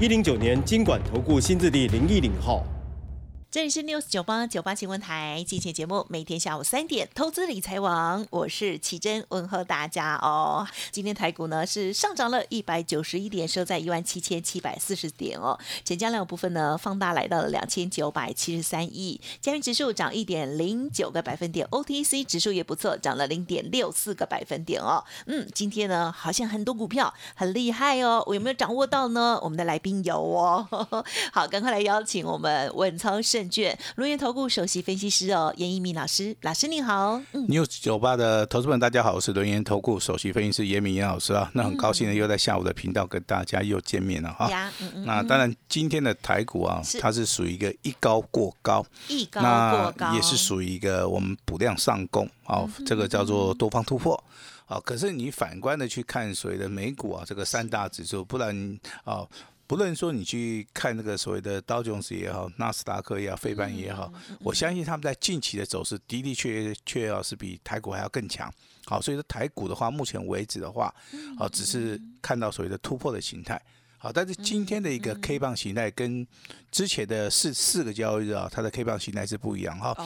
一零九年经管投顾新字第零一零号。这里是 News 九八九八新闻台，今天节目每天下午三点，投资理财王，我是奇珍，问候大家哦。今天台股呢是上涨了一百九十一点，收在一万七千七百四十点哦。成交量部分呢放大来到了两千九百七十三亿，加元指数涨一点零九个百分点，OTC 指数也不错，涨了零点六四个百分点哦。嗯，今天呢好像很多股票很厉害哦，我有没有掌握到呢？我们的来宾有哦。好，赶快来邀请我们稳操胜。证券龙源投顾首席分析师哦，严一鸣老师，老师你好。News 酒吧的投资们大家好，我是龙源投顾首席分析师严明严老师啊。那很高兴的又在下午的频道跟大家又见面了哈。那当然今天的台股啊，它是属于一个一高过高，一高过高，也是属于一个我们补量上攻啊，这个叫做多方突破啊。可是你反观的去看所谓的美股啊，这个三大指数，不然啊。不论说你去看那个所谓的道琼斯也好，纳斯达克也好，费半也好，我相信他们在近期的走势的的确确要是比台股还要更强。好，所以说台股的话，目前为止的话，好只是看到所谓的突破的形态。好，但是今天的一个 K 棒形态跟之前的四四个交易日啊，它的 K 棒形态是不一样哈。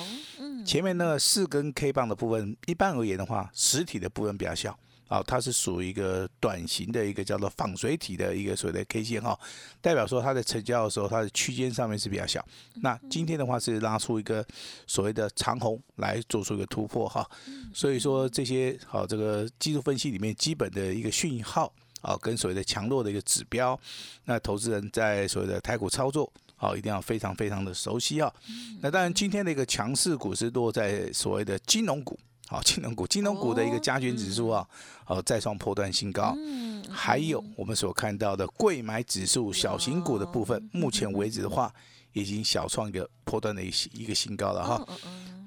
前面那个四根 K 棒的部分，一般而言的话，实体的部分比较小。啊，它是属于一个短型的一个叫做仿水体的一个所谓的 K 线哈，代表说它在成交的时候，它的区间上面是比较小。那今天的话是拉出一个所谓的长红来做出一个突破哈，所以说这些好这个技术分析里面基本的一个讯号啊，跟所谓的强弱的一个指标，那投资人在所谓的台股操作好一定要非常非常的熟悉啊。那当然今天的一个强势股是落在所谓的金融股。好，金融股，金融股的一个加权指数啊，呃，再创破断新高。嗯，还有我们所看到的贵买指数，小型股的部分，目前为止的话，已经小创一个破断的一一个新高了哈。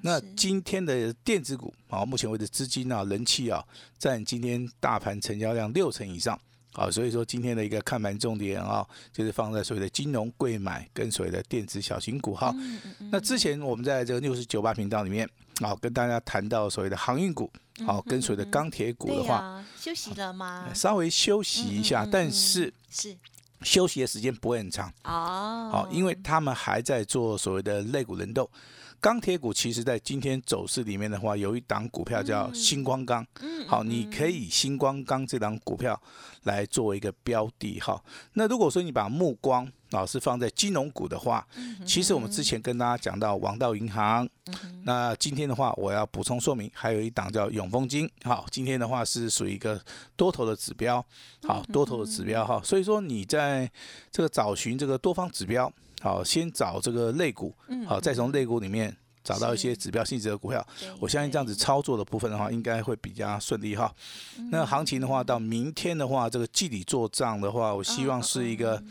那今天的电子股啊，目前为止资金啊，人气啊，占今天大盘成交量六成以上。好，所以说今天的一个看盘重点啊，就是放在所谓的金融贵买跟所谓的电子小型股哈。那之前我们在这个六十九八频道里面。好，跟大家谈到所谓的航运股，好，跟所谓的钢铁股的话，休息了吗？稍微休息一下，但是是休息的时间不会很长哦。好，因为他们还在做所谓的肋骨轮动。钢铁股其实在今天走势里面的话，有一档股票叫星光钢。嗯，好，你可以星光钢这档股票来作为一个标的哈。那如果说你把目光老是放在金融股的话，其实我们之前跟大家讲到王道银行。那今天的话，我要补充说明，还有一档叫永丰金。好，今天的话是属于一个多头的指标。好，多头的指标哈。所以说你在这个找寻这个多方指标。好，先找这个类股，好，再从类股里面找到一些指标性质的股票。我相信这样子操作的部分的话，应该会比较顺利哈。那行情的话，到明天的话，这个季底做账的话，我希望是一个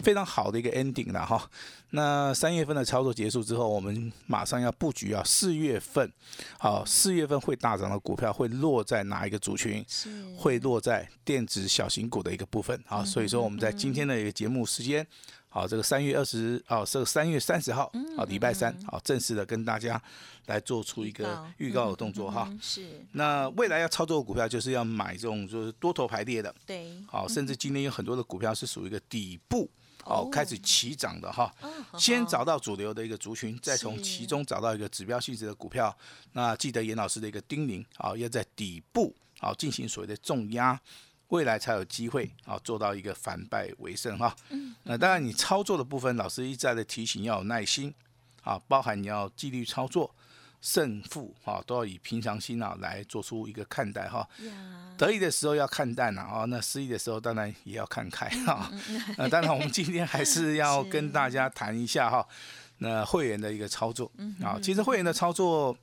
非常好的一个 ending 了哈。那三月份的操作结束之后，我们马上要布局啊，四月份，好，四月份会大涨的股票会落在哪一个族群？会落在电子小型股的一个部分。啊，所以说我们在今天的一个节目时间。好，这个三月二十，哦，这个三月三十号，好，礼拜三，好，正式的跟大家来做出一个预告的动作哈。是。那未来要操作的股票，就是要买这种就是多头排列的。对。好，甚至今天有很多的股票是属于一个底部，哦，开始起涨的哈。先找到主流的一个族群，再从其中找到一个指标性质的股票。那记得严老师的一个叮咛，好，要在底部，好，进行所谓的重压。未来才有机会啊，做到一个反败为胜哈。嗯。那当然，你操作的部分，老师一再的提醒要有耐心啊，包含你要纪律操作，胜负啊都要以平常心啊来做出一个看待哈。得意的时候要看淡了啊，那失意的时候当然也要看开哈。那当然，我们今天还是要 跟大家谈一下哈，那会员的一个操作啊，其实会员的操作。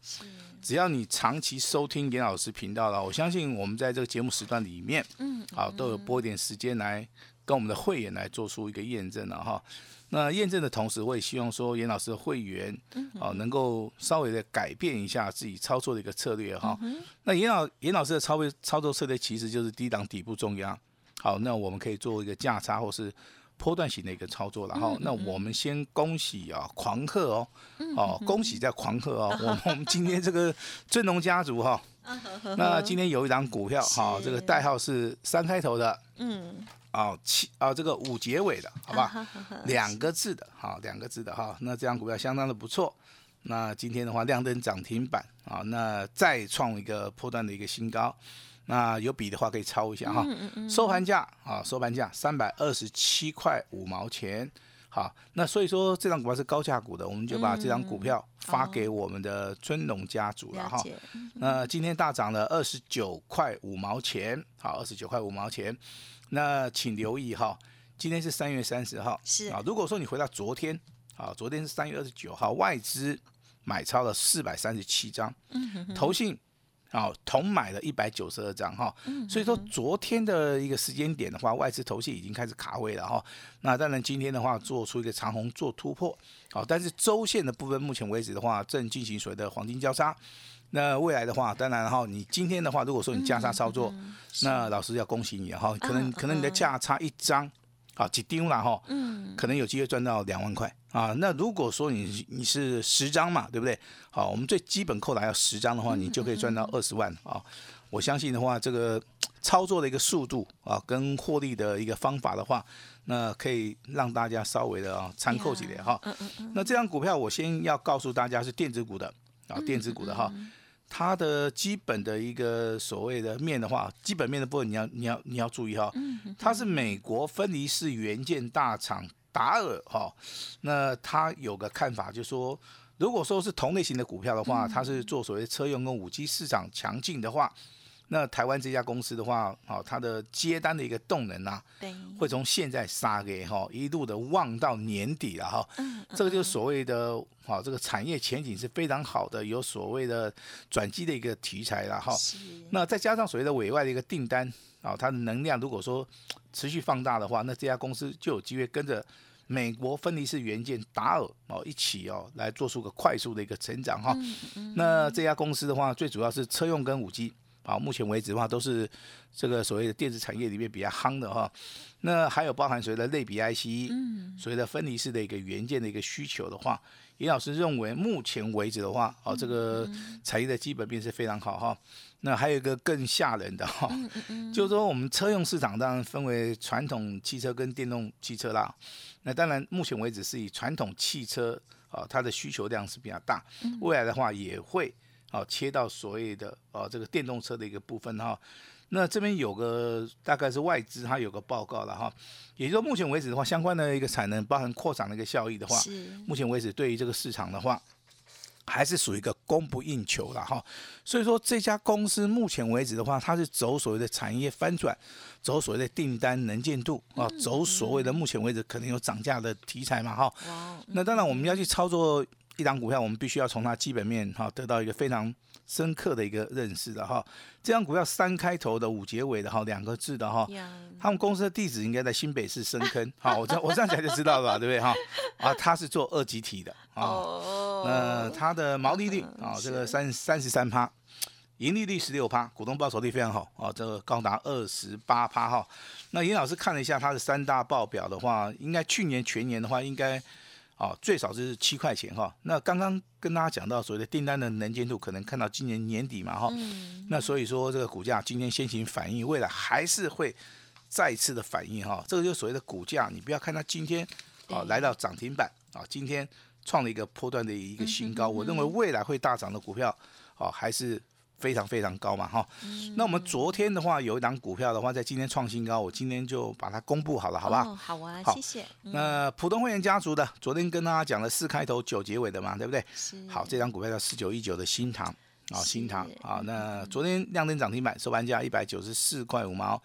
只要你长期收听严老师频道了，我相信我们在这个节目时段里面，嗯，好，都有拨一点时间来跟我们的会员来做出一个验证了哈。那验证的同时，我也希望说严老师的会员啊能够稍微的改变一下自己操作的一个策略哈。那严老严老师的操作操作策略其实就是低档底部重压。好，那我们可以做一个价差或是波段型的一个操作了哈。那我们先恭喜啊，狂贺哦，哦，恭喜在狂贺哦。我 们我们今天这个尊龙家族哈，那今天有一张股票哈，这个代号是三开头的，嗯，哦七啊这个五结尾的，好吧，两个字的，哈两个字的哈。那这张股票相当的不错。那今天的话亮灯涨停板啊，那再创一个破段的一个新高。那有笔的话可以抄一下哈，收盘价啊，收盘价三百二十七块五毛钱。好，那所以说这张股票是高价股的，我们就把这张股票发给我们的尊龙家族了哈。那今天大涨了二十九块五毛钱，好，二十九块五毛钱。那请留意哈，今天是三月三十号，是啊。如果说你回到昨天，啊，昨天是三月二十九号，外资买超了四百三十七张，投信。啊，同买了一百九十二张哈，所以说昨天的一个时间点的话，外资头绪已经开始卡位了哈。那当然今天的话，做出一个长红做突破，好，但是周线的部分目前为止的话，正进行所谓的黄金交叉。那未来的话，当然哈，你今天的话，如果说你价差操作，那老师要恭喜你哈，可能可能你的价差一张。啊，几丢了哈，嗯，可能有机会赚到两万块啊。那如果说你你是十张嘛，对不对？好，我们最基本扣来要十张的话，你就可以赚到二十万啊。我相信的话，这个操作的一个速度啊，跟获利的一个方法的话，那可以让大家稍微的啊参考几点哈。那这张股票我先要告诉大家是电子股的啊，电子股的哈。它的基本的一个所谓的面的话，基本面的部分你要你要你要注意哈，它是美国分离式元件大厂达尔哈，那他有个看法，就说如果说是同类型的股票的话，它是做所谓车用跟五 G 市场强劲的话。那台湾这家公司的话，好，它的接单的一个动能啊，对，会从现在杀给哈，一路的旺到年底了哈，这个就是所谓的，好，这个产业前景是非常好的，有所谓的转机的一个题材了哈。那再加上所谓的委外的一个订单，啊，它的能量如果说持续放大的话，那这家公司就有机会跟着美国分离式元件达尔哦一起哦来做出个快速的一个成长哈。那这家公司的话，最主要是车用跟五 G。啊，目前为止的话，都是这个所谓的电子产业里面比较夯的哈。那还有包含所谓的类比 IC，嗯，所谓的分离式的一个元件的一个需求的话，尹老师认为目前为止的话，哦，这个产业的基本面是非常好哈。那还有一个更吓人的哈，就是说我们车用市场当然分为传统汽车跟电动汽车啦。那当然目前为止是以传统汽车啊，它的需求量是比较大，未来的话也会。好，切到所谓的哦，这个电动车的一个部分哈。那这边有个大概是外资，它有个报告了哈。也就是说，目前为止的话，相关的一个产能，包含扩展的一个效益的话，目前为止对于这个市场的话，还是属于一个供不应求了哈。所以说，这家公司目前为止的话，它是走所谓的产业翻转，走所谓的订单能见度啊，走所谓的目前为止可能有涨价的题材嘛哈。那当然，我们要去操作。一档股票，我们必须要从它基本面哈得到一个非常深刻的一个认识的哈。这张股票三开头的五结尾的哈两个字的哈，他们公司的地址应该在新北市深坑。好，我这我这样讲就知道了，对不对哈？啊，它是做二级体的啊。那它的毛利率啊，这个三三十三趴，盈利率十六趴，股东报酬率非常好啊，这个高达二十八趴哈。那严老师看了一下它的三大报表的话，应该去年全年的话应该。哦，最少是七块钱哈。那刚刚跟大家讲到所谓的订单的能见度，可能看到今年年底嘛哈。那所以说这个股价今天先行反应，未来还是会再次的反应哈。这个就是所谓的股价，你不要看它今天啊来到涨停板啊，今天创了一个波段的一个新高。我认为未来会大涨的股票啊，还是。非常非常高嘛哈，那我们昨天的话有一档股票的话，在今天创新高，我今天就把它公布好了，好吧好？好啊，谢谢。那普通会员家族的，昨天跟大家讲了四开头九结尾的嘛，对不对？好，这张股票叫四九一九的新塘啊，新塘啊，那昨天亮灯涨停板，收盘价一百九十四块五毛。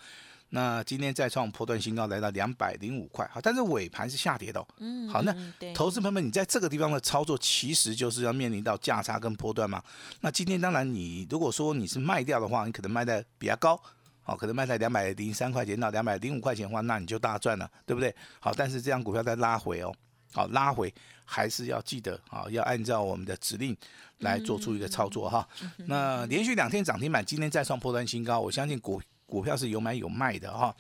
那今天再创破断新高，来到两百零五块，好，但是尾盘是下跌的。嗯，好，那投资朋友们，你在这个地方的操作，其实就是要面临到价差跟波段嘛。那今天当然，你如果说你是卖掉的话，你可能卖的比较高，好，可能卖在两百零三块钱到两百零五块钱的话，那你就大赚了，对不对？好，但是这样股票再拉回哦，好拉回还是要记得啊，要按照我们的指令来做出一个操作哈。那连续两天涨停板，今天再创破断新高，我相信股。股票是有买有卖的哈，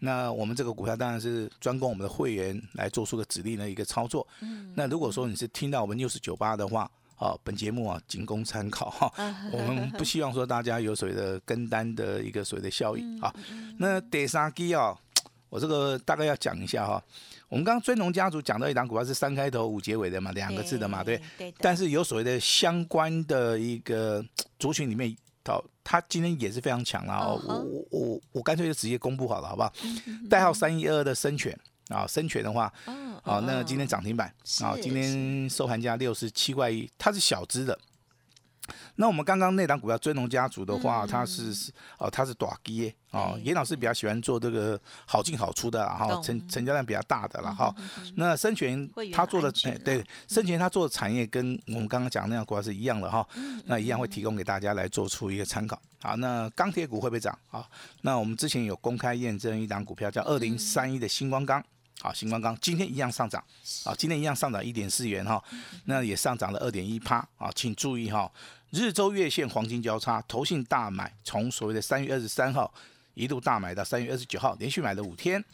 那我们这个股票当然是专供我们的会员来做出个指令的一个操作。嗯那如果说你是听到我们六十九八的话，哦，本节目啊仅供参考哈，我们不希望说大家有所谓的跟单的一个所谓的效益啊。那第三基啊，我这个大概要讲一下哈。我们刚刚尊龙家族讲到一档股票是三开头五结尾的嘛，两个字的嘛，对。对。但是有所谓的相关的一个族群里面。到他今天也是非常强啦，我我我我干脆就直接公布好了，好不好？代号三一二的深全啊，深全的话，啊，那今天涨停板啊，今天收盘价六十七块一，它是小资的。那我们刚刚那档股票追龙家族的话，它是是哦，它是短跌哦，严老师比较喜欢做这个好进好出的，然后成成交量比较大的了哈。那生全他做的哎对，生全他做的产业跟我们刚刚讲那样股票是一样的哈，那一样会提供给大家来做出一个参考。好，那钢铁股会不会涨？啊？那我们之前有公开验证一档股票叫二零三一的星光钢。好，星光钢今天一样上涨，啊，今天一样上涨一点四元哈，那也上涨了二点一趴。啊，请注意哈，日周月线黄金交叉，投信大买，从所谓的三月二十三号一路大买到三月二十九号，连续买了五天，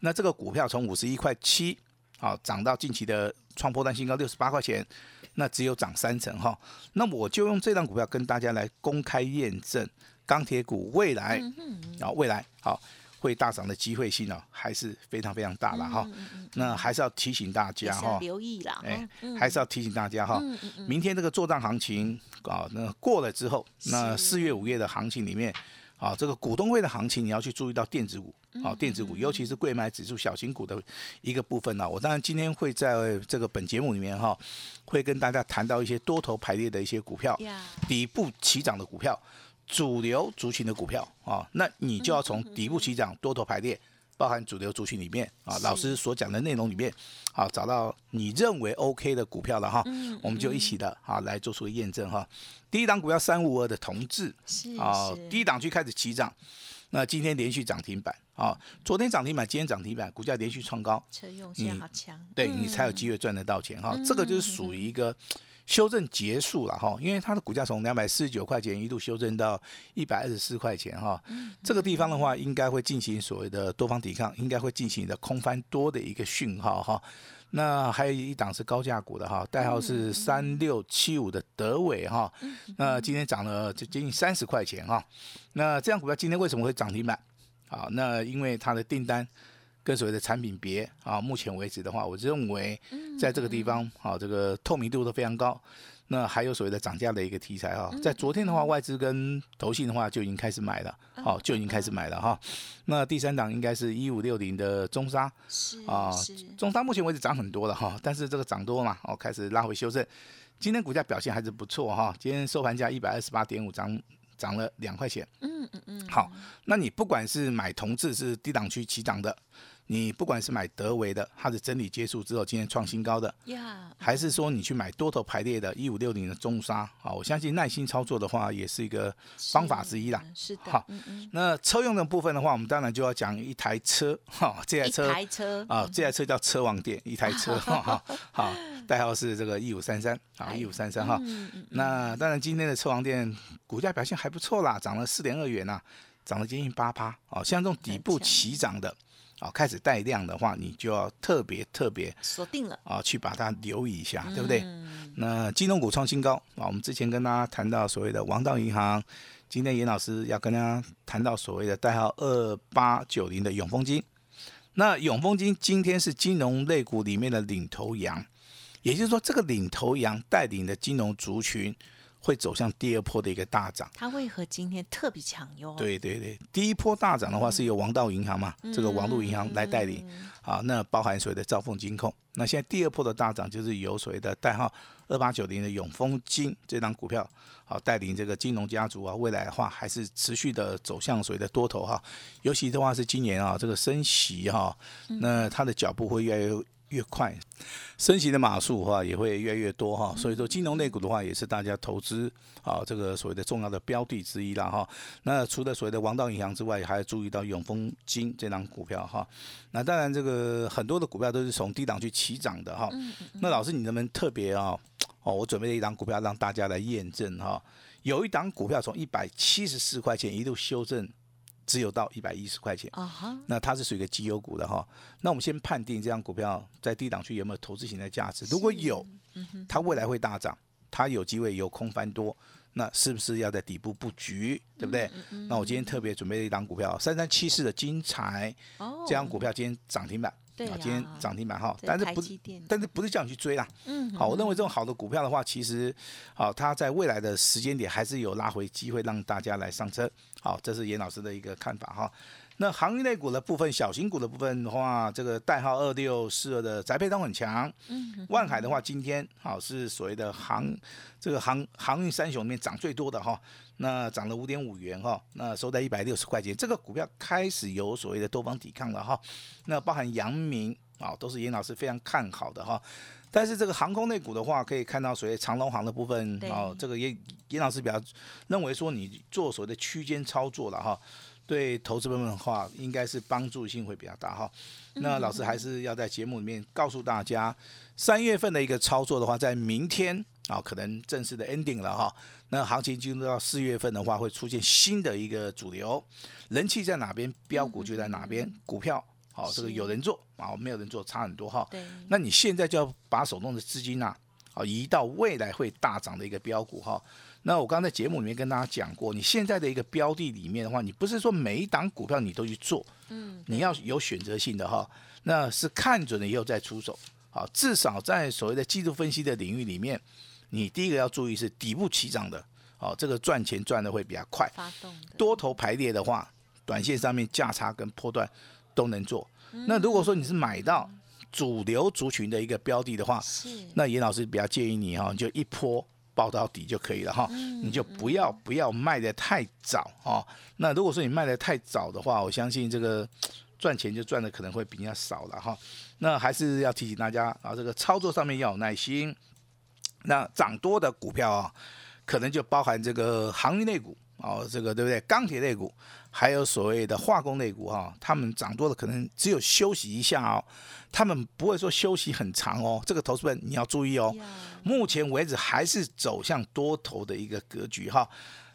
那这个股票从五十一块七，啊，涨到近期的创破单新高六十八块钱，那只有涨三成哈，那我就用这张股票跟大家来公开验证钢铁股未来，啊，未来好。会大涨的机会性呢，还是非常非常大了哈。那还是要提醒大家哈，留意啦。哎，还是要提醒大家哈。明天这个做账行情啊，那过了之后，那四月五月的行情里面啊，这个股东会的行情，你要去注意到电子股啊，电子股，尤其是贵买指数小型股的一个部分呢。我当然今天会在这个本节目里面哈，会跟大家谈到一些多头排列的一些股票，底部起涨的股票。主流族群的股票啊，那你就要从底部起涨、多头排列，包含主流族群里面啊，老师所讲的内容里面，啊，找到你认为 OK 的股票了哈，我们就一起的啊来做出验证哈。第一档股票三五二的同志啊，第一档去开始起涨，那今天连续涨停板啊，昨天涨停板，今天涨停板，股价连续创高，车用性好强，对你才有机会赚得到钱哈。这个就是属于一个。修正结束了哈，因为它的股价从两百四十九块钱一度修正到一百二十四块钱哈，这个地方的话应该会进行所谓的多方抵抗，应该会进行的空翻多的一个讯号哈。那还有一档是高价股的哈，代号是三六七五的德伟哈，那今天涨了就接近三十块钱哈。那这样股票今天为什么会涨停板？啊，那因为它的订单。跟所谓的产品别啊，目前为止的话，我认为在这个地方啊，这个透明度都非常高。那还有所谓的涨价的一个题材啊，在昨天的话，外资跟投信的话就已经开始买了，好就已经开始买了哈。那第三档应该是一五六零的中沙，啊，中沙目前为止涨很多了哈，但是这个涨多嘛，哦开始拉回修正。今天股价表现还是不错哈，今天收盘价一百二十八点五，涨涨了两块钱。嗯嗯嗯。好，那你不管是买同质是低档区起涨的。你不管是买德维的，它的整理结束之后今天创新高的，还是说你去买多头排列的一五六零的中沙啊，我相信耐心操作的话也是一个方法之一啦。是的。好，那车用的部分的话，我们当然就要讲一台车哈，这台车，一台车啊，这台车叫车王店，一台车 哈，好，代号是这个一五三三啊，一五三三哈。那当然今天的车王店股价表现还不错啦，涨了四点二元呐，涨了接近八趴哦，像这种底部起涨的。啊，开始带量的话，你就要特别特别锁定了啊，去把它留意一下，对不对？那金融股创新高啊，我们之前跟大家谈到所谓的王道银行，今天严老师要跟大家谈到所谓的代号二八九零的永丰金。那永丰金今天是金融类股里面的领头羊，也就是说，这个领头羊带领的金融族群。会走向第二波的一个大涨，它为何今天特别强哟？对对对，第一波大涨的话是由王道银行嘛，这个王路银行来带领，啊，那包含所谓的兆丰金控。那现在第二波的大涨就是由所谓的代号二八九零的永丰金这张股票，好带领这个金融家族啊，未来的话还是持续的走向所谓的多头哈。尤其的话是今年啊，这个升息哈，那它的脚步会越来越越快，升息的码数的话也会越来越多哈，所以说金融类股的话也是大家投资啊这个所谓的重要的标的之一啦哈。那除了所谓的王道银行之外，还要注意到永丰金这张股票哈。那当然这个很多的股票都是从低档去起涨的哈。那老师你能不能特别啊？哦，我准备了一档股票让大家来验证哈。有一档股票从一百七十四块钱一路修正。只有到一百一十块钱，那它是属于一个绩优股的哈。那我们先判定这张股票在低档区有没有投资型的价值？如果有，它未来会大涨，它有机会有空翻多，那是不是要在底部布局？对不对？那我今天特别准备了一档股票，三三七四的金财，这张股票今天涨停板。对啊，今天涨停板哈，但是不，但是不是叫你去追啦。嗯，好，我认为这种好的股票的话，其实，好，它在未来的时间点还是有拉回机会，让大家来上车。好，这是严老师的一个看法哈。那航运类股的部分，小型股的部分的话，这个代号二六四二的宅配通很强。嗯，万海的话，今天好是所谓的航这个航航运三雄里面涨最多的哈。那涨了五点五元哈，那收在一百六十块钱，这个股票开始有所谓的多方抵抗了哈。那包含阳明啊，都是严老师非常看好的哈。但是这个航空类股的话，可以看到所谓长龙航的部分哦，这个严严老师比较认为说你做所谓的区间操作了哈。对投资部分的话，应该是帮助性会比较大哈。那老师还是要在节目里面告诉大家，三月份的一个操作的话，在明天啊，可能正式的 ending 了哈。那行情进入到四月份的话，会出现新的一个主流，人气在哪边，标股就在哪边。股票好，这个有人做啊，没有人做差很多哈。那你现在就要把手中的资金呐，啊，移到未来会大涨的一个标股哈。那我刚才节目里面跟大家讲过，你现在的一个标的里面的话，你不是说每一档股票你都去做，嗯，你要有选择性的哈，那是看准了以后再出手，好，至少在所谓的技术分析的领域里面，你第一个要注意是底部起涨的，好，这个赚钱赚的会比较快，发动多头排列的话，短线上面价差跟波段都能做。那如果说你是买到主流族群的一个标的的话，那严老师比较建议你哈，就一波。报到底就可以了哈，你就不要不要卖的太早哈。那如果说你卖的太早的话，我相信这个赚钱就赚的可能会比较少了哈。那还是要提醒大家啊，这个操作上面要有耐心。那涨多的股票啊，可能就包含这个航运类股哦，这个对不对？钢铁类股，还有所谓的化工类股哈，他们涨多了可能只有休息一下哦。他们不会说休息很长哦，这个投资人你要注意哦。目前为止还是走向多头的一个格局哈。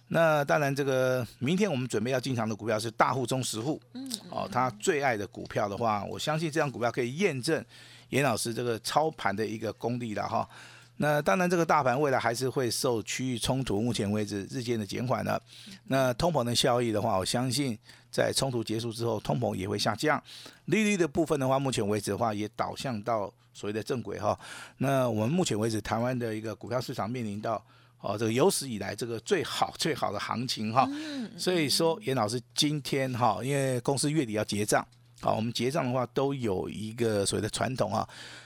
那当然，这个明天我们准备要进场的股票是大户中实户，嗯，哦，他最爱的股票的话，我相信这张股票可以验证严老师这个操盘的一个功力了哈。那当然，这个大盘未来还是会受区域冲突，目前为止日渐的减缓了。那通膨的效益的话，我相信。在冲突结束之后，通膨也会下降，利率的部分的话，目前为止的话也导向到所谓的正轨哈。那我们目前为止，台湾的一个股票市场面临到哦这个有史以来这个最好最好的行情哈。所以说，严老师今天哈，因为公司月底要结账，好，我们结账的话都有一个所谓的传统啊。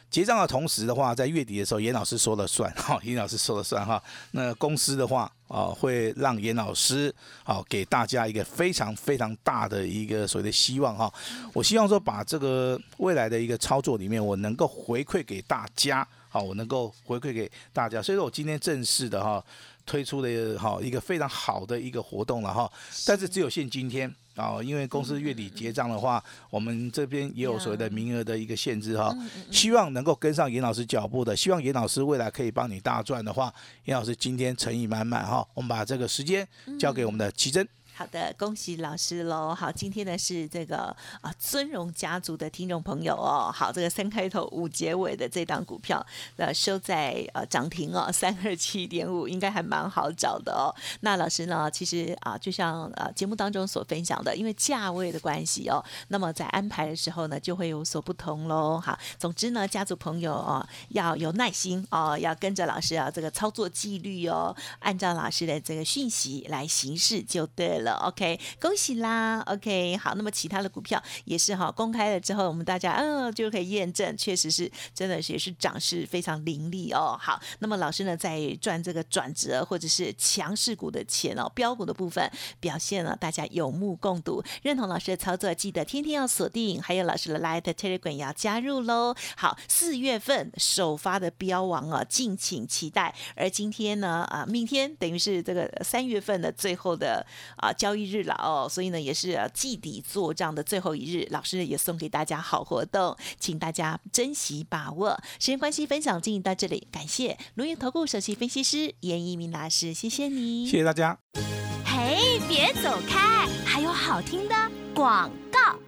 结账的同时的话，在月底的时候，严老师说了算 哈，严老师说了算哈。那公司的话啊，会让严老师啊给大家一个非常非常大的一个所谓的希望哈。我希望说把这个未来的一个操作里面，我能够回馈给大家，好，我能够回馈给大家。所以说我今天正式的哈推出了哈一个非常好的一个活动了哈，但是只有限今天。啊，因为公司月底结账的话，我们这边也有所谓的名额的一个限制哈。希望能够跟上严老师脚步的，希望严老师未来可以帮你大赚的话，严老师今天诚意满满哈。我们把这个时间交给我们的奇珍。好的，恭喜老师喽！好，今天呢是这个啊尊荣家族的听众朋友哦。好，这个三开头五结尾的这档股票，呃收在呃涨停哦，三二七点五，应该还蛮好找的哦。那老师呢，其实啊，就像呃节目当中所分享的，因为价位的关系哦，那么在安排的时候呢，就会有所不同喽。好，总之呢，家族朋友哦要有耐心哦，要跟着老师啊这个操作纪律哦，按照老师的这个讯息来行事就对了。了，OK，恭喜啦，OK，好，那么其他的股票也是哈，公开了之后，我们大家嗯就可以验证，确实是真的也是涨势非常凌厉哦。好，那么老师呢在赚这个转折或者是强势股的钱哦，标股的部分表现了，大家有目共睹，认同老师的操作，记得天天要锁定，还有老师的 Light Telegram 也要加入喽。好，四月份首发的标王啊，敬请期待。而今天呢，啊，明天等于是这个三月份的最后的啊交易日了哦，所以呢也是季底做账的最后一日，老师也送给大家好活动，请大家珍惜把握。时间关系，分享进行到这里，感谢龙岩投顾首席分析师严一鸣老师，谢谢你，谢谢大家。嘿，别走开，还有好听的广告。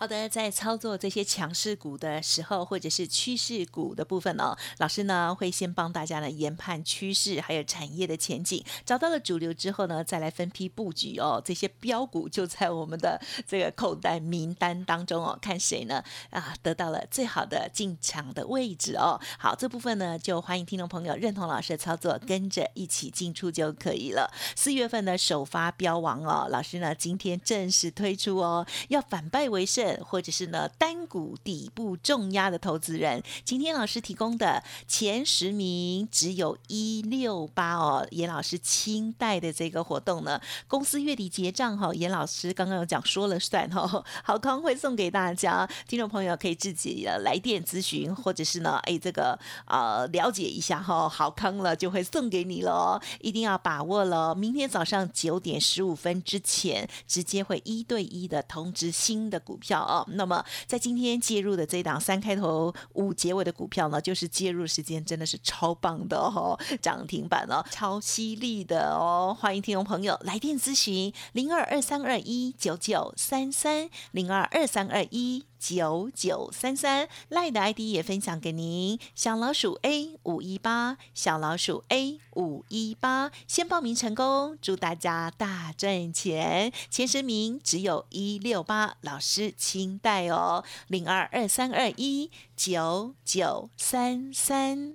好的，在操作这些强势股的时候，或者是趋势股的部分哦，老师呢会先帮大家呢研判趋势，还有产业的前景，找到了主流之后呢，再来分批布局哦。这些标股就在我们的这个口袋名单当中哦，看谁呢啊得到了最好的进场的位置哦。好，这部分呢就欢迎听众朋友认同老师的操作，跟着一起进出就可以了。四月份的首发标王哦，老师呢今天正式推出哦，要反败为胜。或者是呢单股底部重压的投资人，今天老师提供的前十名只有一六八哦，严老师清代的这个活动呢，公司月底结账哈，严老师刚刚有讲说了算哈，好康会送给大家，听众朋友可以自己来电咨询，或者是呢哎这个呃了解一下哈，好康了就会送给你喽，一定要把握了，明天早上九点十五分之前，直接会一对一的通知新的股票票。哦，那么在今天介入的这档三开头五结尾的股票呢，就是介入时间真的是超棒的哦，涨停板哦，超犀利的哦，欢迎听众朋友来电咨询零二二三二一九九三三零二二三二一。九九三三赖的 ID 也分享给您，小老鼠 A 五一八，小老鼠 A 五一八，先报名成功，祝大家大赚钱！前十名只有一六八，老师清代哦，零二二三二一九九三三。